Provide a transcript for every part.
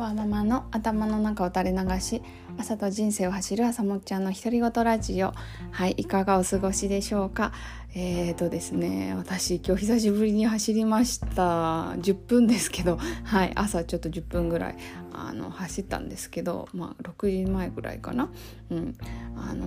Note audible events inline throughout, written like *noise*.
わーママの頭の中を垂れ流し朝と人生を走る朝もっちゃんの独り言ラジオ。はいいかがお過ごしでしょうか？えーとですね私今日久しぶりに走りました。10分ですけどはい朝ちょっと10分ぐらいあの走ったんですけどまあ6時前ぐらいかな。うん。あの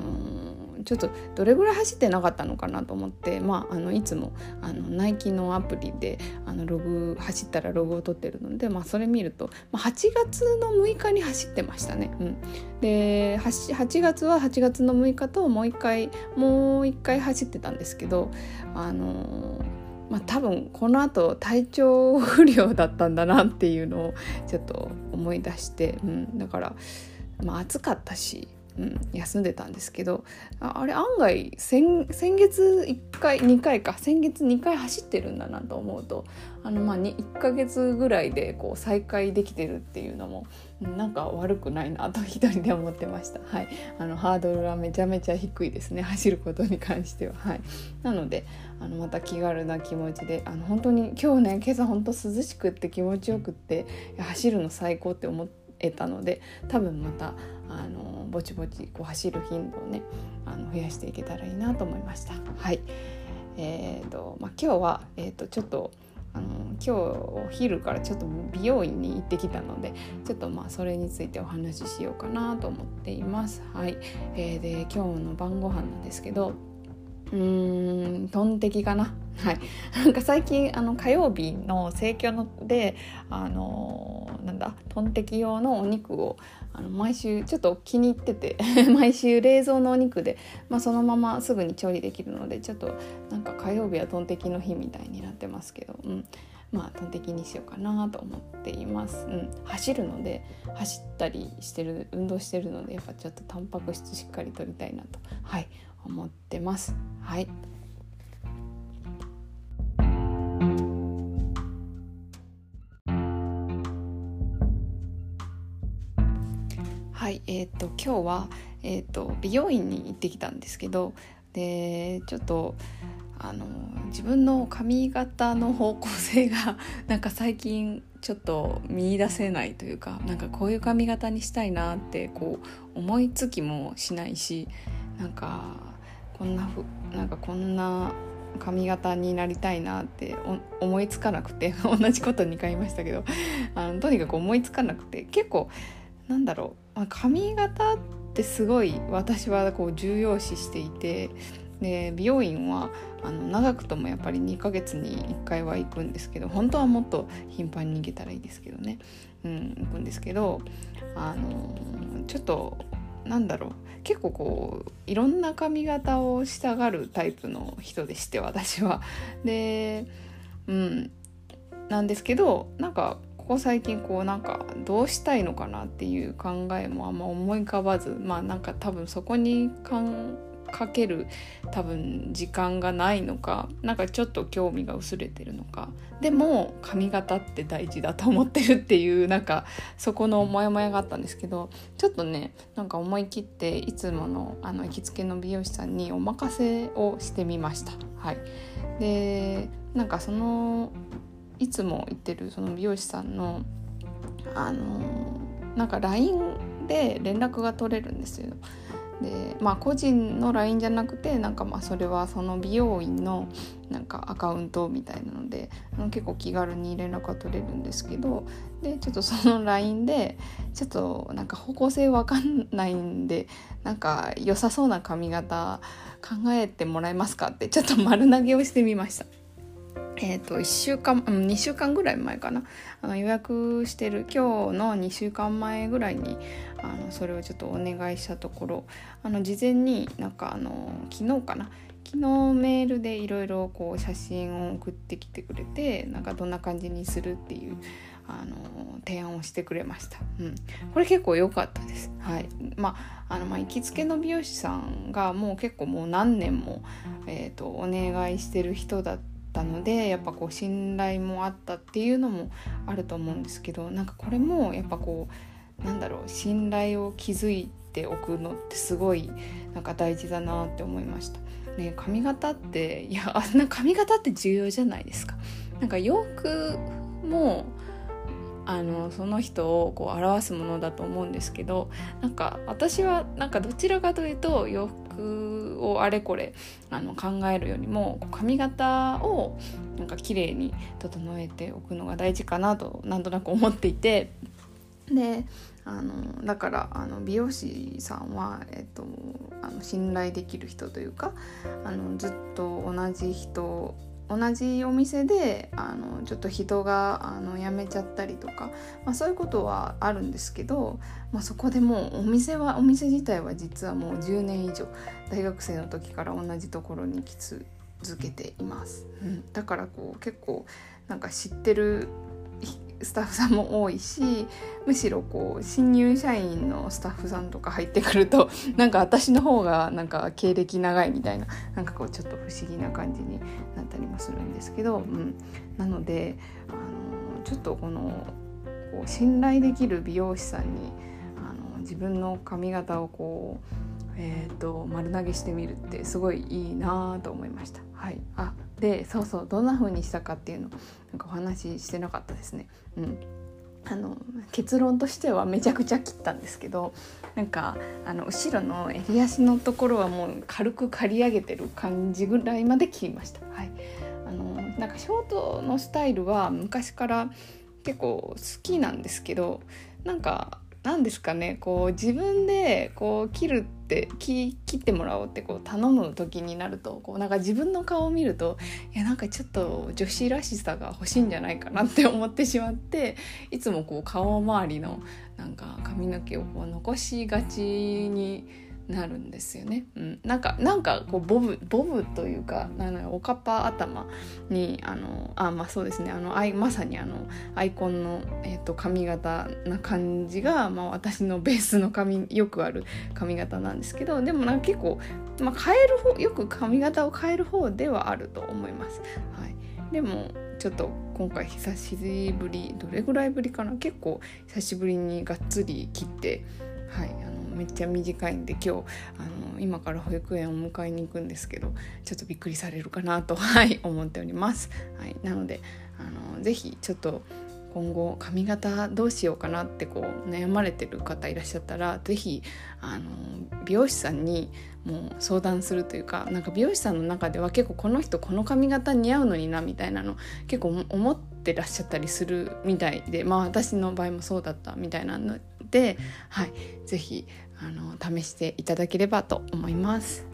ー、ちょっとどれぐらい走ってなかったのかなと思ってまああのいつもあのナイキのアプリであのログ走ったらログを取ってるのでまあそれ見ると、まあ、8月の6日に走ってましたね。うん、で 8, 8月は8月の6日ともう一回もう一回走ってたんですけどあのーまあ、多分このあと体調不良だったんだなっていうのをちょっと思い出して、うん、だから、まあ、暑かったしうん、休んでたんですけどあれ案外先先月1回2回か。先月2回走ってるんだなと思うとあのまあ1ヶ月ぐらいでこう再開できてるっていうのもなんか悪くないなと *laughs* 一人で思ってました。はい、あのハードルはめちゃめちゃ低いですね *laughs* 走ることに関しては。はい、なのであのまた気軽な気持ちであの本当に今日ね今朝本当涼しくって気持ちよくって走るの最高って思えたので多分またあのぼちぼちこう走る頻度をねあの増やしていけたらいいなと思いました。はいえーとまあ、今日は、えーと、ちょっとあの今日お昼からちょっと美容院に行ってきたのでちょっとまあそれについてお話ししようかなと思っています。はい、えー、で今日の晩ご飯なんですけどうーんトンテキかな。*laughs* はい。なんか最近あの火曜日の盛況のであのー、なんだトンテキ用のお肉をあの毎週ちょっと気に入ってて *laughs* 毎週冷蔵のお肉で、まあ、そのまますぐに調理できるのでちょっとなんか火曜日はトンテキの日みたいになってますけど、うん、まあトンテキにしようかなと思っています、うん、走るので走ったりしてる運動してるのでやっぱちょっとタンパク質しっかりとりたいなと。はい。思ってます。はい。はい、えっ、ー、と今日はえっ、ー、と美容院に行ってきたんですけど、でちょっとあの自分の髪型の方向性が *laughs* なんか最近ちょっと見出せないというかなんかこういう髪型にしたいなってこう思いつきもしないしなんかこんなふなんかこんな髪型になりたいなって思いつかなくて *laughs* 同じこと2回言いましたけど *laughs* あのとにかく思いつかなくて結構なんだろう髪型ってすごい私はこう重要視していてで美容院はあの長くともやっぱり2ヶ月に1回は行くんですけど本当はもっと頻繁に行けたらいいですけどね、うん、行くんですけどあのちょっとなんだろう結構こういろんな髪型をしたがるタイプの人でして私は。でうんなんですけどなんかここ最近こうなんかどうしたいのかなっていう考えもあんま思い浮かばずまあなんか多分そこにかかける多分時間がないのかなんかちょっと興味が薄れてるのかでも髪型って大事だと思ってるっていうなんかそこのモヤモヤがあったんですけどちょっとねなんか思い切っていつものあの行きつけの美容師さんにお任せをしてみました。はい、でなんかそのいつも行ってるその美容師さんのあのなんか LINE で連絡が取れるんですよ。でまあ個人の LINE じゃなくてなんかまあそれはその美容院のなんかアカウントみたいなので結構気軽に連絡が取れるんですけどでちょっとその LINE でちょっとなんか方向性わかんないんでなんか良さそうな髪型考えてもらえますかってちょっと丸投げをしてみました。えーと、1週間、うん、2週間ぐらい前かな。あの予約してる今日の2週間前ぐらいにあのそれをちょっとお願いしたところあの事前になんかあの昨日かな。昨日メールでいろいろこう写真を送ってきてくれてなんかどんな感じにするっていうあの提案をしてくれました、うん、これ結構良かったです、はい。まあ、あのまあ行きつけの美容師さんがもう結構もう何年も、えーと、とお願いしてる人だったったのでやっぱこう信頼もあったっていうのもあると思うんですけどなんかこれもやっぱこうなんだろう信頼を築いておくのってすごいなんか大事だなって思いました。ね、髪型っていやあんな髪型って重要じゃないですか。なんか洋服もあのその人をこう表すものだと思うんですけどなんか私はなんかどちらかというと洋服をあれこれあの考えるよりも髪型をなんか綺麗に整えておくのが大事かなとなんとなく思っていてであのだからあの美容師さんは、えっと、あの信頼できる人というかあのずっと同じ人同じお店であのちょっと人があの辞めちゃったりとか、まあ、そういうことはあるんですけど、まあ、そこでもうお店はお店自体は実はもう10年以上大学生の時から同じところに来続けています、うん、だからこう結構なんか知ってるスタッフさんも多いしむしろこう新入社員のスタッフさんとか入ってくると *laughs* なんか私の方がなんか経歴長いみたいななんかこうちょっと不思議な感じになったりもするんですけど、うん、なのであのちょっとこのこう信頼できる美容師さんにあの自分の髪型をこうえーと、丸投げしてみるってすごいいいなと思いました。はい、あでそうそうどんな風にしたかっていうのなんかお話ししてなかったですね。うん、あの結論としてはめちゃくちゃ切ったんですけどなんかあの後ろの襟足のところはもう軽く刈り上げてる感じぐらいまで切りました。はい、あのなんかショートのスタイルは昔から結構好きなんですけどなんか何ですかねこう自分でこう切るって切ってもらおうってこう頼む時になるとこうなんか自分の顔を見るといやなんかちょっと女子らしさが欲しいんじゃないかなって思ってしまっていつもこう顔周りのなんか髪の毛をこう残しがちになるんですよね。うん、なんかなんかこうボブボブというかなんおかっぱ頭にあのあまあそうですねあのアイまさにあのアイコンの、えーと、髪型な感じが、まあ、私のベースの髪よくある髪型なんですけどでもなんか結構、まあ、変える方よく髪型を変える方ではあると思います。はい、でもちょっと今回久しぶりどれぐらいぶりかな？結構久しぶりにがっつり切ってはいあのめっちゃ短いんで今日あの今から保育園を迎えに行くんですけどちょっとびっくりされるかなと、*laughs* はい、思っております。はい、なのであのぜひちょっと今後髪型どうしようかなってこう悩まれてる方いらっしゃったら是非あの美容師さんにもう相談するというかなんか美容師さんの中では結構この人この髪型似合うのになみたいなの結構思ってらっしゃったりするみたいでまあ私の場合もそうだったみたいなので、はい、是非あの試していただければと思います。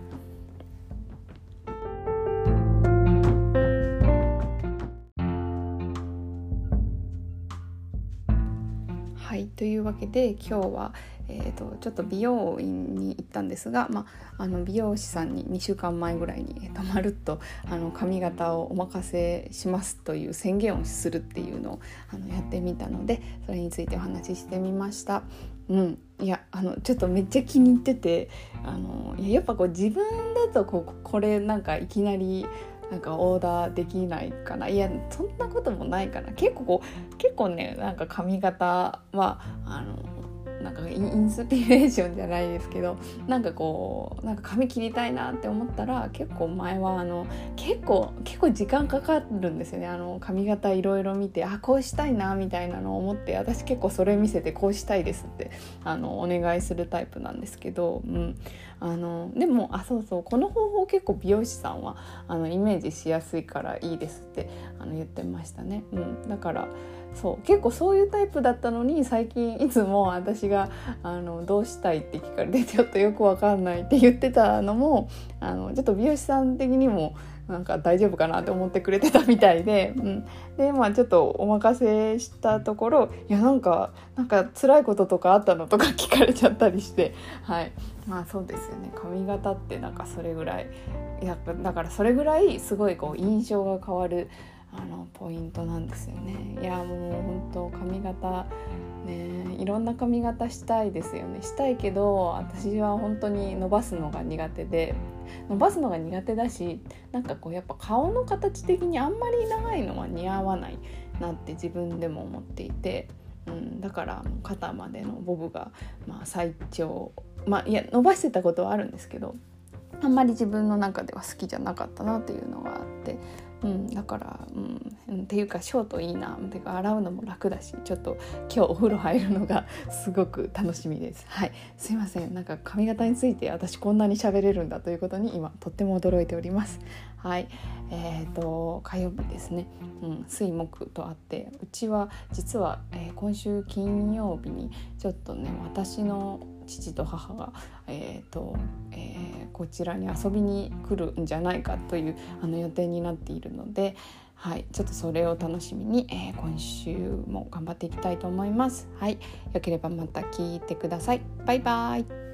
はいというわけで今日は、えーと、ちょっと美容院に行ったんですが、まあ、あの美容師さんに2週間前ぐらいに、えーと、まるっとあの髪型をお任せしますという宣言をするっていうのをあのやってみたのでそれについてお話ししてみました。うん、いやあのちょっとめっちゃ気に入っててあのいややっぱこう自分だとこうこれなんかいきなりなんかオーダーできないかな。いやそんなこともないかな。結構こう結構ねなんか髪型はあのなんかインスピレーションじゃないですけどなんかこうなんか髪切りたいなって思ったら結構前はあの結構結構時間かかるんですよね。あの髪型いろいろ見てあこうしたいなみたいなのを思って私結構それ見せてこうしたいですってあのお願いするタイプなんですけど、うん、あのでもあそうそうこの方法結構美容師さんはあのイメージしやすいからいいですってあの言ってましたね。うん、だからそう結構そういうタイプだったのに最近いつも私があのどうしたいって聞かれてちょっとよくわかんないって言ってたのもあのちょっと美容師さん的にもなんか大丈夫かなって思ってくれてたみたいで、うん、でまあちょっとお任せしたところいやなんかなんか辛いこととかあったのとか聞かれちゃったりしてはい。まあそうですよね。髪型ってなんかそれぐらいいやだからそれぐらいすごいこう印象が変わるあのポイントなんですよね。いやもう本当髪型ねいろんな髪型したいですよね。したいけど私は本当に伸ばすのが苦手で伸ばすのが苦手だしなんかこうやっぱ顔の形的にあんまり長いのは似合わないなって自分でも思っていて、うん、だから肩までのボブが、まあ、最長まあいや伸ばしてたことはあるんですけどあんまり自分の中では好きじゃなかったなっていうのがあってうん、だから、うん、っていうかショートいいなてか洗うのも楽だしちょっと今日お風呂入るのがすごく楽しみです。はい。すいません。なんか髪型について私こんなに喋れるんだということに今とっても驚いております。はい。えーと、火曜日ですね、うん、水木とあってうちは実は、えー、今週金曜日にちょっとね私の父と母が、えーとえー、こちらに遊びに来るんじゃないかというあの予定になっているので、はい、ちょっとそれを楽しみに、えー、今週も頑張っていきたいと思います。はい、よければまた聞いてください。バイバイ。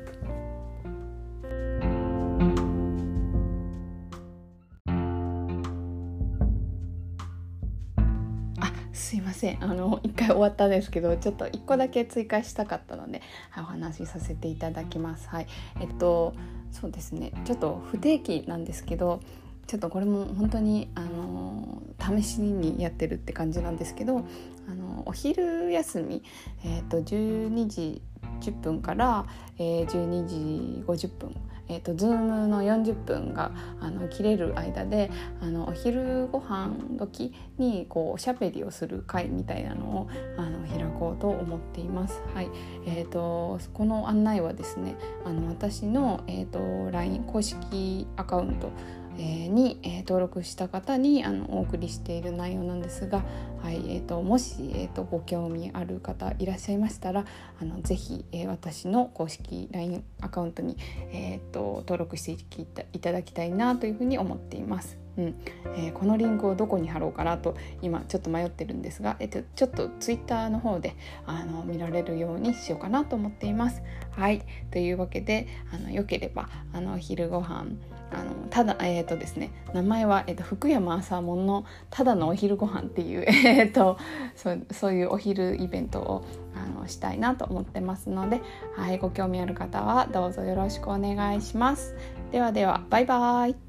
すいません。あの1回終わったんですけどちょっと1個だけ追加したかったので、お話しさせていただきます。はい。えっとそうですね。ちょっと不定期なんですけどちょっとこれも本当にあの試しにやってるって感じなんですけどあのお昼休み、えーと、12時10分から、えー、12時50分えーと、Zoom の40分があの切れる間であのお昼ご飯時にこうおしゃべりをする会みたいなのをあの開こうと思っています。はいえーと、この案内はですねあの私の、えーと LINE 公式アカウントに、え登録した方にあのお送りしている内容なんですが、はいえーと、もし、えーと、ご興味ある方いらっしゃいましたらあのぜひ、えー、私の公式 LINE アカウントに、えーと、登録していただきたいなというふうに思っています。うんえー、このリンクをどこに貼ろうかなと今ちょっと迷ってるんですが、えっと、ちょっとツイッターの方であの見られるようにしようかなと思っています。はいというわけであのよければあの昼ご飯あのただえっ、ー、とですね名前は、えーと、福山朝門のただのお昼ご飯っていう、*laughs* えーと、そうそういうお昼イベントをあのしたいなと思ってますので、はい、ご興味ある方はどうぞよろしくお願いします。ではではバイバイ。